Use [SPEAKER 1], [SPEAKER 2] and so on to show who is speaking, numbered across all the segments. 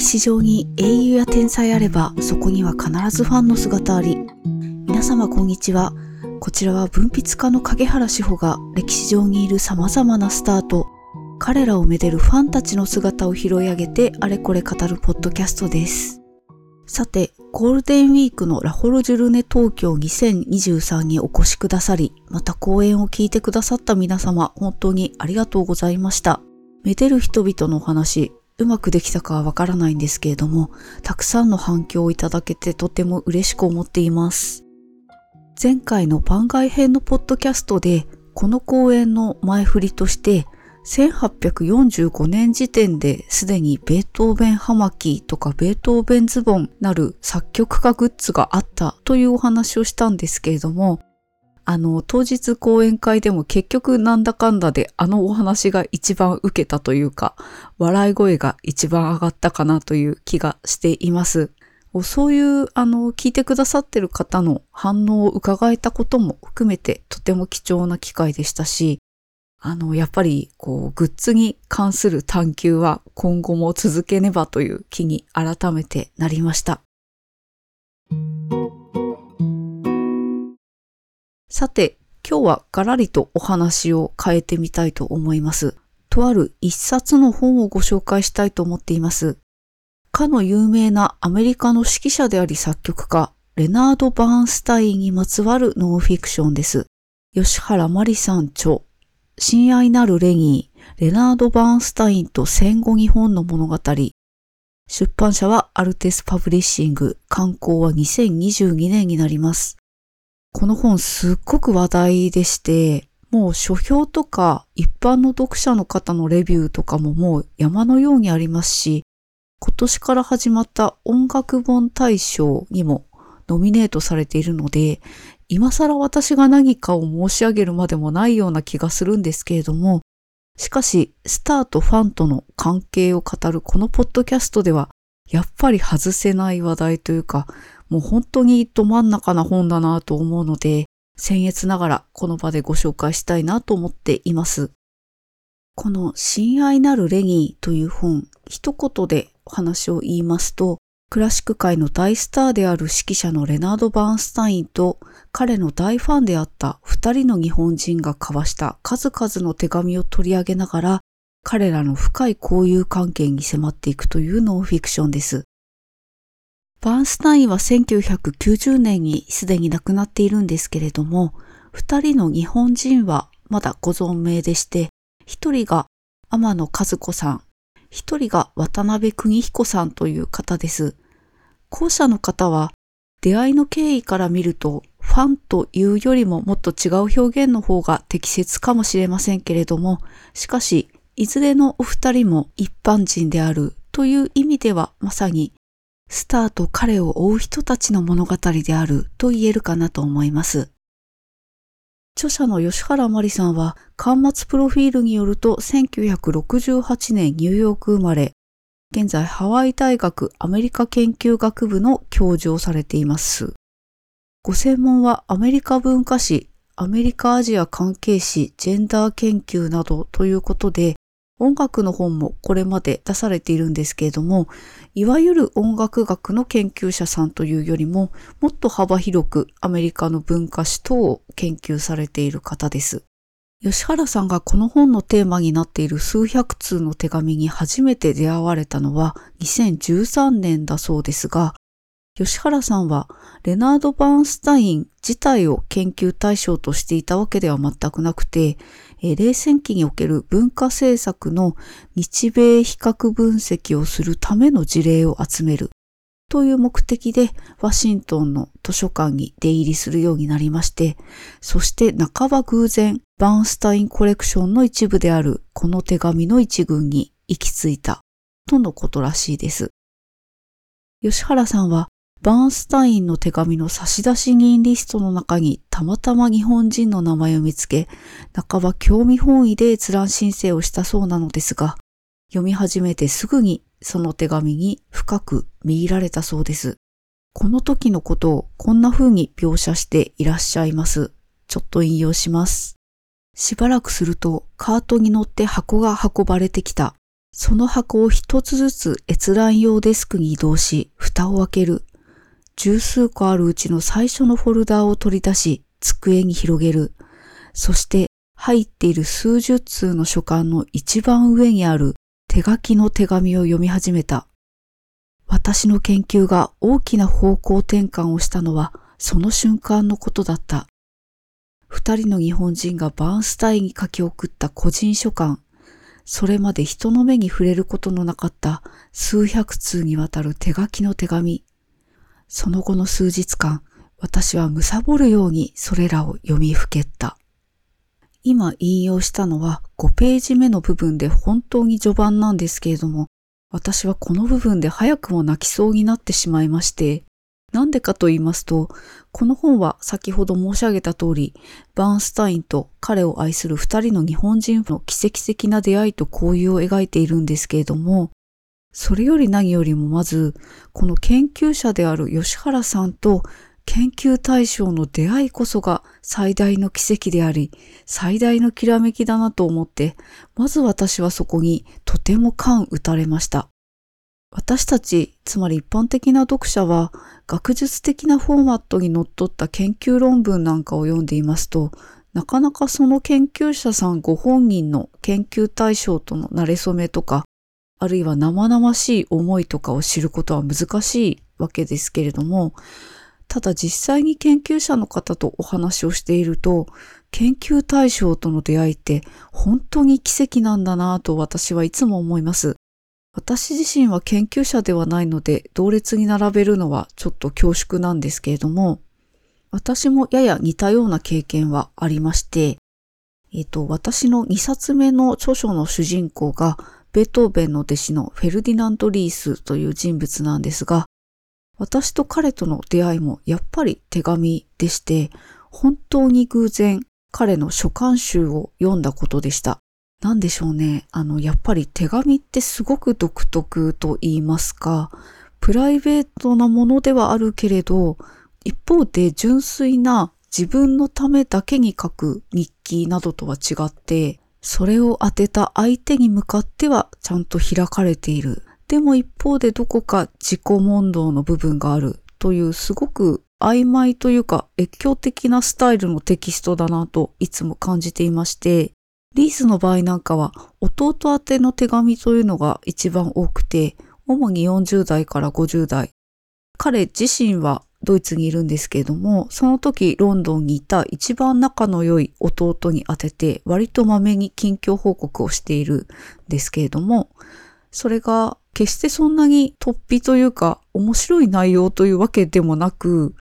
[SPEAKER 1] 歴史上に英雄や天才あればそこには必ずファンの姿あり。皆様こんにちは。こちらは文筆家の影原志保が歴史上にいる様々なスターと彼らをめでるファンたちの姿を拾い上げてあれこれ語るポッドキャストです。さてゴールデンウィークのラホルジュルネ東京2023にお越しくださりまた講演を聞いてくださった皆様本当にありがとうございました。めでる人々のお話うまくできたかはわからないんですけれども、たくさんの反響をいただけてとても嬉しく思っています。前回の番外編のポッドキャストで、この公演の前振りとして、1845年時点ですでにベートーベン葉巻とかベートーベンズボンなる作曲家グッズがあったというお話をしたんですけれども、あの、当日講演会でも結局なんだかんだであのお話が一番受けたというか、笑い声が一番上がったかなという気がしています。そういう、あの、聞いてくださってる方の反応を伺えたことも含めてとても貴重な機会でしたし、あの、やっぱり、こう、グッズに関する探求は今後も続けねばという気に改めてなりました。さて、今日はガラリとお話を変えてみたいと思います。とある一冊の本をご紹介したいと思っています。かの有名なアメリカの指揮者であり作曲家、レナード・バーンスタインにまつわるノンフィクションです。吉原マリさん著、親愛なるレニー、レナード・バーンスタインと戦後日本の物語。出版社はアルテス・パブリッシング、刊行は2022年になります。この本すっごく話題でして、もう書評とか一般の読者の方のレビューとかももう山のようにありますし、今年から始まった音楽本大賞にもノミネートされているので、今更私が何かを申し上げるまでもないような気がするんですけれども、しかし、スターとファンとの関係を語るこのポッドキャストでは、やっぱり外せない話題というか、もう本当にど真ん中な本だなと思うので、僭越ながらこの場でご紹介したいなと思っています。この親愛なるレニーという本、一言で話を言いますと、クラシック界の大スターである指揮者のレナード・バーンスタインと彼の大ファンであった二人の日本人が交わした数々の手紙を取り上げながら彼らの深い交友関係に迫っていくというノンフィクションです。バーンスタインは1990年にすでに亡くなっているんですけれども、二人の日本人はまだご存命でして、一人が天野和子さん、一人が渡辺邦彦さんという方です。後者の方は出会いの経緯から見るとファンというよりももっと違う表現の方が適切かもしれませんけれども、しかし、いずれのお二人も一般人であるという意味ではまさにスターと彼を追う人たちの物語であると言えるかなと思います。著者の吉原まりさんは、端末プロフィールによると1968年ニューヨーク生まれ、現在ハワイ大学アメリカ研究学部の教授をされています。ご専門はアメリカ文化史、アメリカアジア関係史、ジェンダー研究などということで、音楽の本もこれまで出されているんですけれども、いわゆる音楽学の研究者さんというよりも、もっと幅広くアメリカの文化史等を研究されている方です。吉原さんがこの本のテーマになっている数百通の手紙に初めて出会われたのは2013年だそうですが、吉原さんはレナード・バーンスタイン自体を研究対象としていたわけでは全くなくて、え冷戦期における文化政策の日米比較分析をするための事例を集めるという目的でワシントンの図書館に出入りするようになりまして、そして半ば偶然バーンスタインコレクションの一部であるこの手紙の一群に行き着いたとのことらしいです。吉原さんはバーンスタインの手紙の差出人リストの中にたまたま日本人の名前を見つけ、半ば興味本位で閲覧申請をしたそうなのですが、読み始めてすぐにその手紙に深く見入られたそうです。この時のことをこんな風に描写していらっしゃいます。ちょっと引用します。しばらくするとカートに乗って箱が運ばれてきた。その箱を一つずつ閲覧用デスクに移動し、蓋を開ける。十数個あるうちの最初のフォルダーを取り出し、机に広げる。そして入っている数十通の書簡の一番上にある手書きの手紙を読み始めた。私の研究が大きな方向転換をしたのはその瞬間のことだった。二人の日本人がバーンスタインに書き送った個人書簡。それまで人の目に触れることのなかった数百通にわたる手書きの手紙。その後の数日間、私は貪るようにそれらを読みふけった。今引用したのは5ページ目の部分で本当に序盤なんですけれども、私はこの部分で早くも泣きそうになってしまいまして、なんでかと言いますと、この本は先ほど申し上げた通り、バーンスタインと彼を愛する二人の日本人の奇跡的な出会いと交友を描いているんですけれども、それより何よりもまず、この研究者である吉原さんと研究対象の出会いこそが最大の奇跡であり、最大のきらめきだなと思って、まず私はそこにとても感打たれました。私たち、つまり一般的な読者は、学術的なフォーマットにのっった研究論文なんかを読んでいますと、なかなかその研究者さんご本人の研究対象との馴れ初めとか、あるいは生々しい思いとかを知ることは難しいわけですけれども、ただ実際に研究者の方とお話をしていると、研究対象との出会いって本当に奇跡なんだなぁと私はいつも思います。私自身は研究者ではないので同列に並べるのはちょっと恐縮なんですけれども、私もやや似たような経験はありまして、えっ、と、私の2冊目の著書の主人公が、ベートーベンの弟子のフェルディナンド・リースという人物なんですが、私と彼との出会いもやっぱり手紙でして、本当に偶然彼の書簡集を読んだことでした。なんでしょうね。あの、やっぱり手紙ってすごく独特と言いますか、プライベートなものではあるけれど、一方で純粋な自分のためだけに書く日記などとは違って、それを当てた相手に向かってはちゃんと開かれている。でも一方でどこか自己問答の部分があるというすごく曖昧というか越境的なスタイルのテキストだなといつも感じていまして、リースの場合なんかは弟宛ての手紙というのが一番多くて、主に40代から50代。彼自身はドイツにいるんですけれども、その時ロンドンにいた一番仲の良い弟に宛てて割とまめに近況報告をしているんですけれども、それが決してそんなに突飛というか面白い内容というわけでもなく、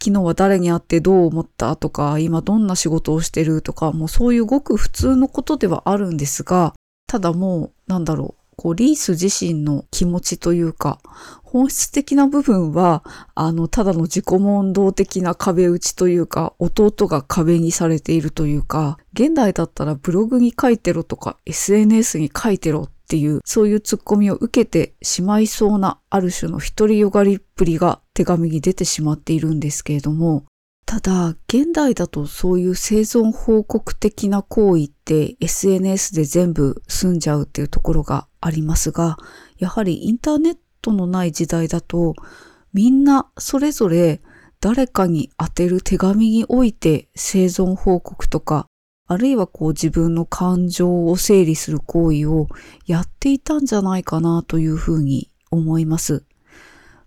[SPEAKER 1] 昨日は誰に会ってどう思ったとか、今どんな仕事をしてるとか、もうそういうごく普通のことではあるんですが、ただもう、なんだろう、こう、リース自身の気持ちというか、本質的な部分は、あの、ただの自己問答的な壁打ちというか、弟が壁にされているというか、現代だったらブログに書いてろとか、SNS に書いてろっていう、そういうツッコミを受けてしまいそうなある種の独りよがりっぷりが手紙に出てしまっているんですけれども、ただ、現代だとそういう生存報告的な行為って SNS で全部済んじゃうっていうところがありますが、やはりインターネットのない時代だと、みんなそれぞれ誰かに宛てる手紙において生存報告とかあるいはこう自分の感情を整理する行為をやっていたんじゃないかなというふうに思います。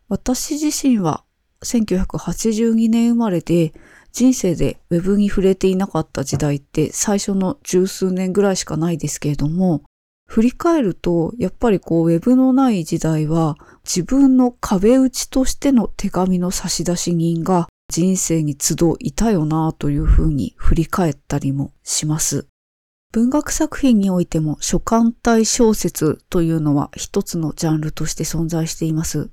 [SPEAKER 1] 私自身は1982年生まれで人生で web に触れていなかった時代って最初の十数年ぐらいしかないですけれども、振り返ると、やっぱりこう、ウェブのない時代は、自分の壁打ちとしての手紙の差出人が人生に集いたよなというふうに振り返ったりもします。文学作品においても書簡体小説というのは一つのジャンルとして存在しています。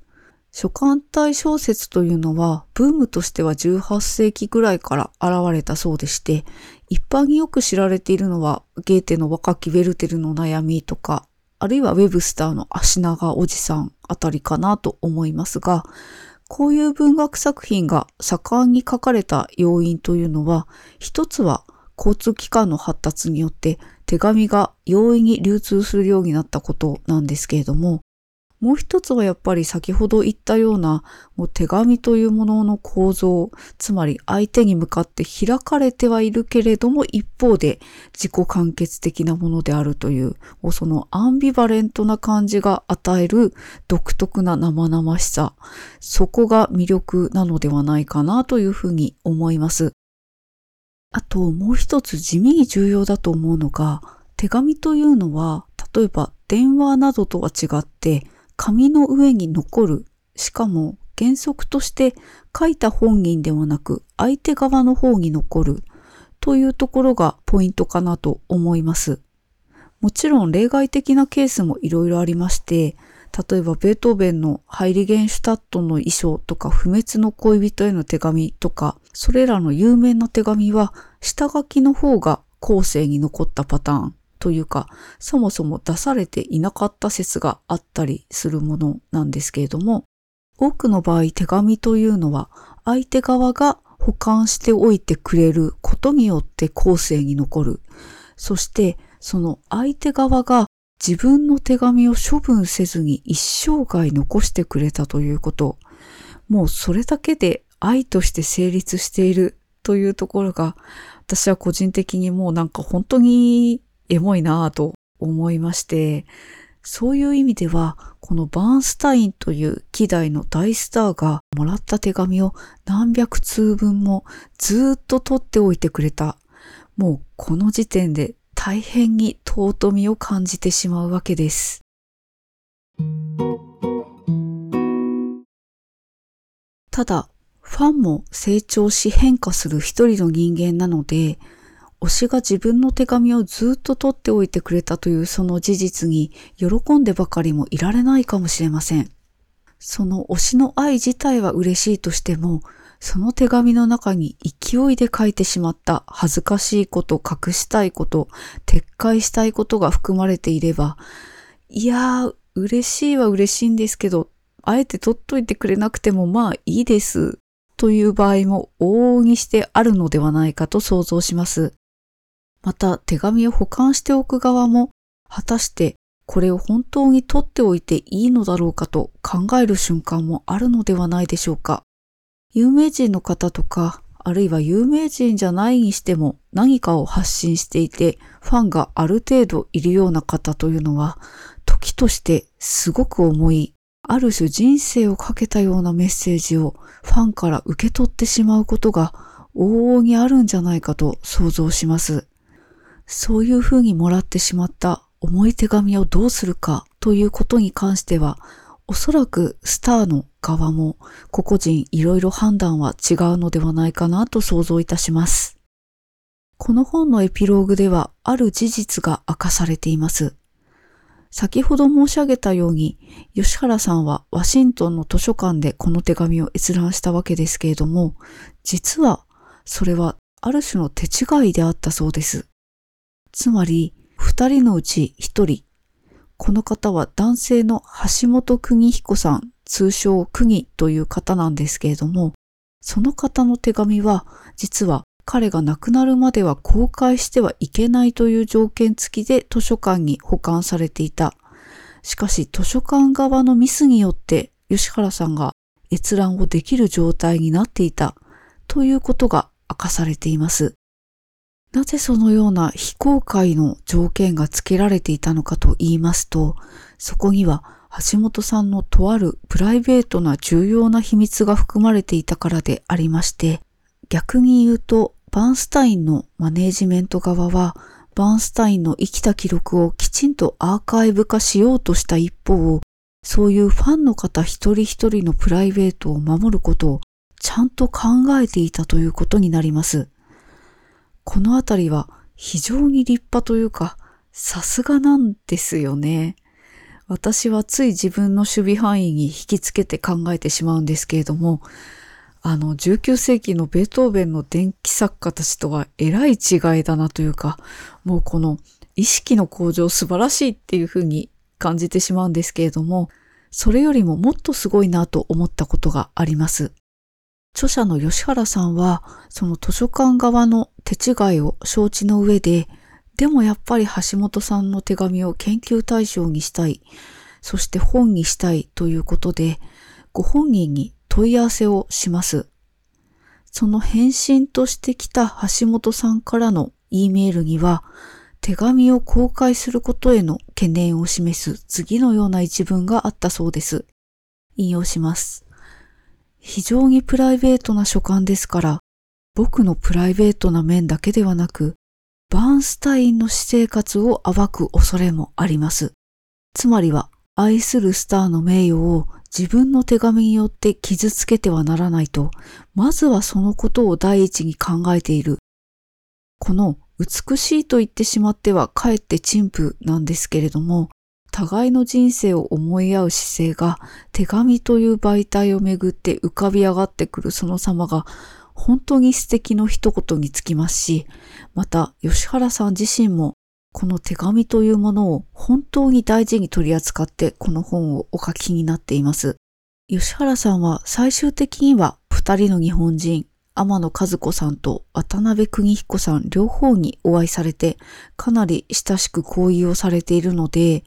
[SPEAKER 1] 書簡体小説というのはブームとしては18世紀ぐらいから現れたそうでして、一般によく知られているのはゲーテの若きウェルテルの悩みとか、あるいはウェブスターの足長おじさんあたりかなと思いますが、こういう文学作品が盛んに書かれた要因というのは、一つは交通機関の発達によって手紙が容易に流通するようになったことなんですけれども、もう一つはやっぱり先ほど言ったようなもう手紙というものの構造、つまり相手に向かって開かれてはいるけれども一方で自己完結的なものであるという、そのアンビバレントな感じが与える独特な生々しさ、そこが魅力なのではないかなというふうに思います。あともう一つ地味に重要だと思うのが、手紙というのは例えば電話などとは違って紙の上に残る。しかも原則として書いた本人ではなく相手側の方に残るというところがポイントかなと思います。もちろん例外的なケースもいろいろありまして、例えばベートーベンのハイリゲンシュタットの衣装とか不滅の恋人への手紙とか、それらの有名な手紙は下書きの方が後世に残ったパターンというか、そもそも出されていなかった説があったりするものなんですけれども、多くの場合手紙というのは相手側が保管しておいてくれることによって後世に残る。そしてその相手側が自分の手紙を処分せずに一生涯残してくれたということ。もうそれだけで愛として成立しているというところが私は個人的にもうなんか本当にエモいなぁと思いまして、そういう意味では、このバーンスタインという希代の大スターがもらった手紙を何百通分もずっと取っておいてくれた。もうこの時点で大変に尊みを感じてしまうわけです。ただ、ファンも成長し変化する一人の人間なので、推しが自分の手紙をずっと取っておいてくれたというその事実に喜んでばかりもいられないかもしれません。その推しの愛自体は嬉しいとしても、その手紙の中に勢いで書いてしまった恥ずかしいこと、隠したいこと、撤回したいことが含まれていれば、いやー、嬉しいは嬉しいんですけど、あえて取っといてくれなくてもまあいいです。という場合も往々にしてあるのではないかと想像します。また手紙を保管しておく側も、果たしてこれを本当に取っておいていいのだろうかと考える瞬間もあるのではないでしょうか。有名人の方とか、あるいは有名人じゃないにしても何かを発信していて、ファンがある程度いるような方というのは、時としてすごく重い、ある種人生をかけたようなメッセージをファンから受け取ってしまうことが往々にあるんじゃないかと想像します。そういうふうにもらってしまった重い手紙をどうするかということに関しては、おそらくスターの側も個々人いろいろ判断は違うのではないかなと想像いたします。この本のエピローグではある事実が明かされています。先ほど申し上げたように、吉原さんはワシントンの図書館でこの手紙を閲覧したわけですけれども、実はそれはある種の手違いであったそうです。つまり、二人のうち一人。この方は男性の橋本邦彦さん、通称邦という方なんですけれども、その方の手紙は、実は彼が亡くなるまでは公開してはいけないという条件付きで図書館に保管されていた。しかし図書館側のミスによって吉原さんが閲覧をできる状態になっていたということが明かされています。なぜそのような非公開の条件が付けられていたのかと言いますと、そこには橋本さんのとあるプライベートな重要な秘密が含まれていたからでありまして、逆に言うと、バンスタインのマネージメント側は、バンスタインの生きた記録をきちんとアーカイブ化しようとした一方、そういうファンの方一人一人のプライベートを守ることをちゃんと考えていたということになります。このあたりは非常に立派というか、さすがなんですよね。私はつい自分の守備範囲に引きつけて考えてしまうんですけれども、あの、19世紀のベートーベンの電気作家たちとはえらい違いだなというか、もうこの意識の向上素晴らしいっていうふうに感じてしまうんですけれども、それよりももっとすごいなと思ったことがあります。著者の吉原さんは、その図書館側の手違いを承知の上で、でもやっぱり橋本さんの手紙を研究対象にしたい、そして本にしたいということで、ご本人に問い合わせをします。その返信としてきた橋本さんからの E メールには、手紙を公開することへの懸念を示す次のような一文があったそうです。引用します。非常にプライベートな書簡ですから、僕のプライベートな面だけではなく、バーンスタインの私生活を暴く恐れもあります。つまりは、愛するスターの名誉を自分の手紙によって傷つけてはならないと、まずはそのことを第一に考えている。この美しいと言ってしまってはかえって陳腐なんですけれども、互いの人生を思い合う姿勢が手紙という媒体をめぐって浮かび上がってくるその様が本当に素敵の一言につきますし、また吉原さん自身もこの手紙というものを本当に大事に取り扱ってこの本をお書きになっています。吉原さんは最終的には二人の日本人、天野和子さんと渡辺邦彦さん両方にお会いされてかなり親しく交友をされているので、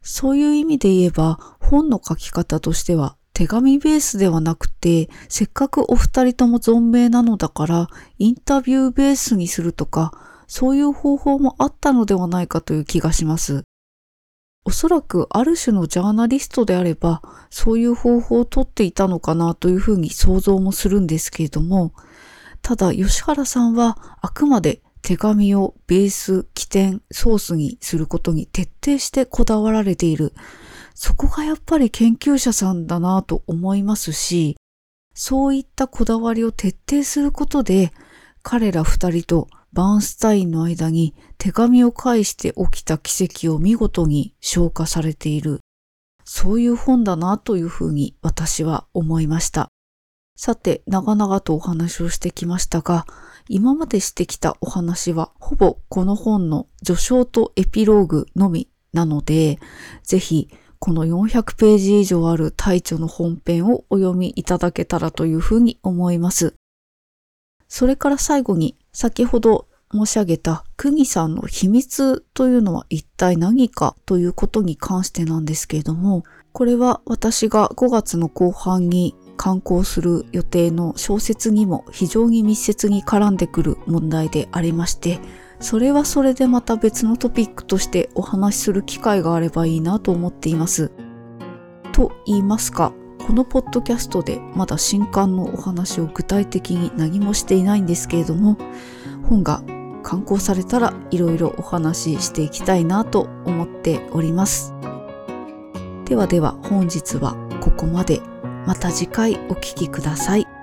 [SPEAKER 1] そういう意味で言えば本の書き方としては手紙ベースではなくて、せっかくお二人とも存命なのだから、インタビューベースにするとか、そういう方法もあったのではないかという気がします。おそらくある種のジャーナリストであれば、そういう方法をとっていたのかなというふうに想像もするんですけれども、ただ吉原さんはあくまで手紙をベース、起点、ソースにすることに徹底してこだわられている。そこがやっぱり研究者さんだなと思いますし、そういったこだわりを徹底することで、彼ら二人とバーンスタインの間に手紙を介して起きた奇跡を見事に消化されている。そういう本だなというふうに私は思いました。さて、長々とお話をしてきましたが、今までしてきたお話はほぼこの本の序章とエピローグのみなので、ぜひこの400ページ以上ある大著の本編をお読みいただけたらというふうに思います。それから最後に先ほど申し上げた国さんの秘密というのは一体何かということに関してなんですけれども、これは私が5月の後半に刊行する予定の小説にも非常に密接に絡んでくる問題でありまして、それはそれでまた別のトピックとしてお話しする機会があればいいなと思っています。と言いますか、このポッドキャストでまだ新刊のお話を具体的に何もしていないんですけれども、本が刊行されたらいろいろお話ししていきたいなと思っております。ではでは本日はここまで。また次回お聴きください。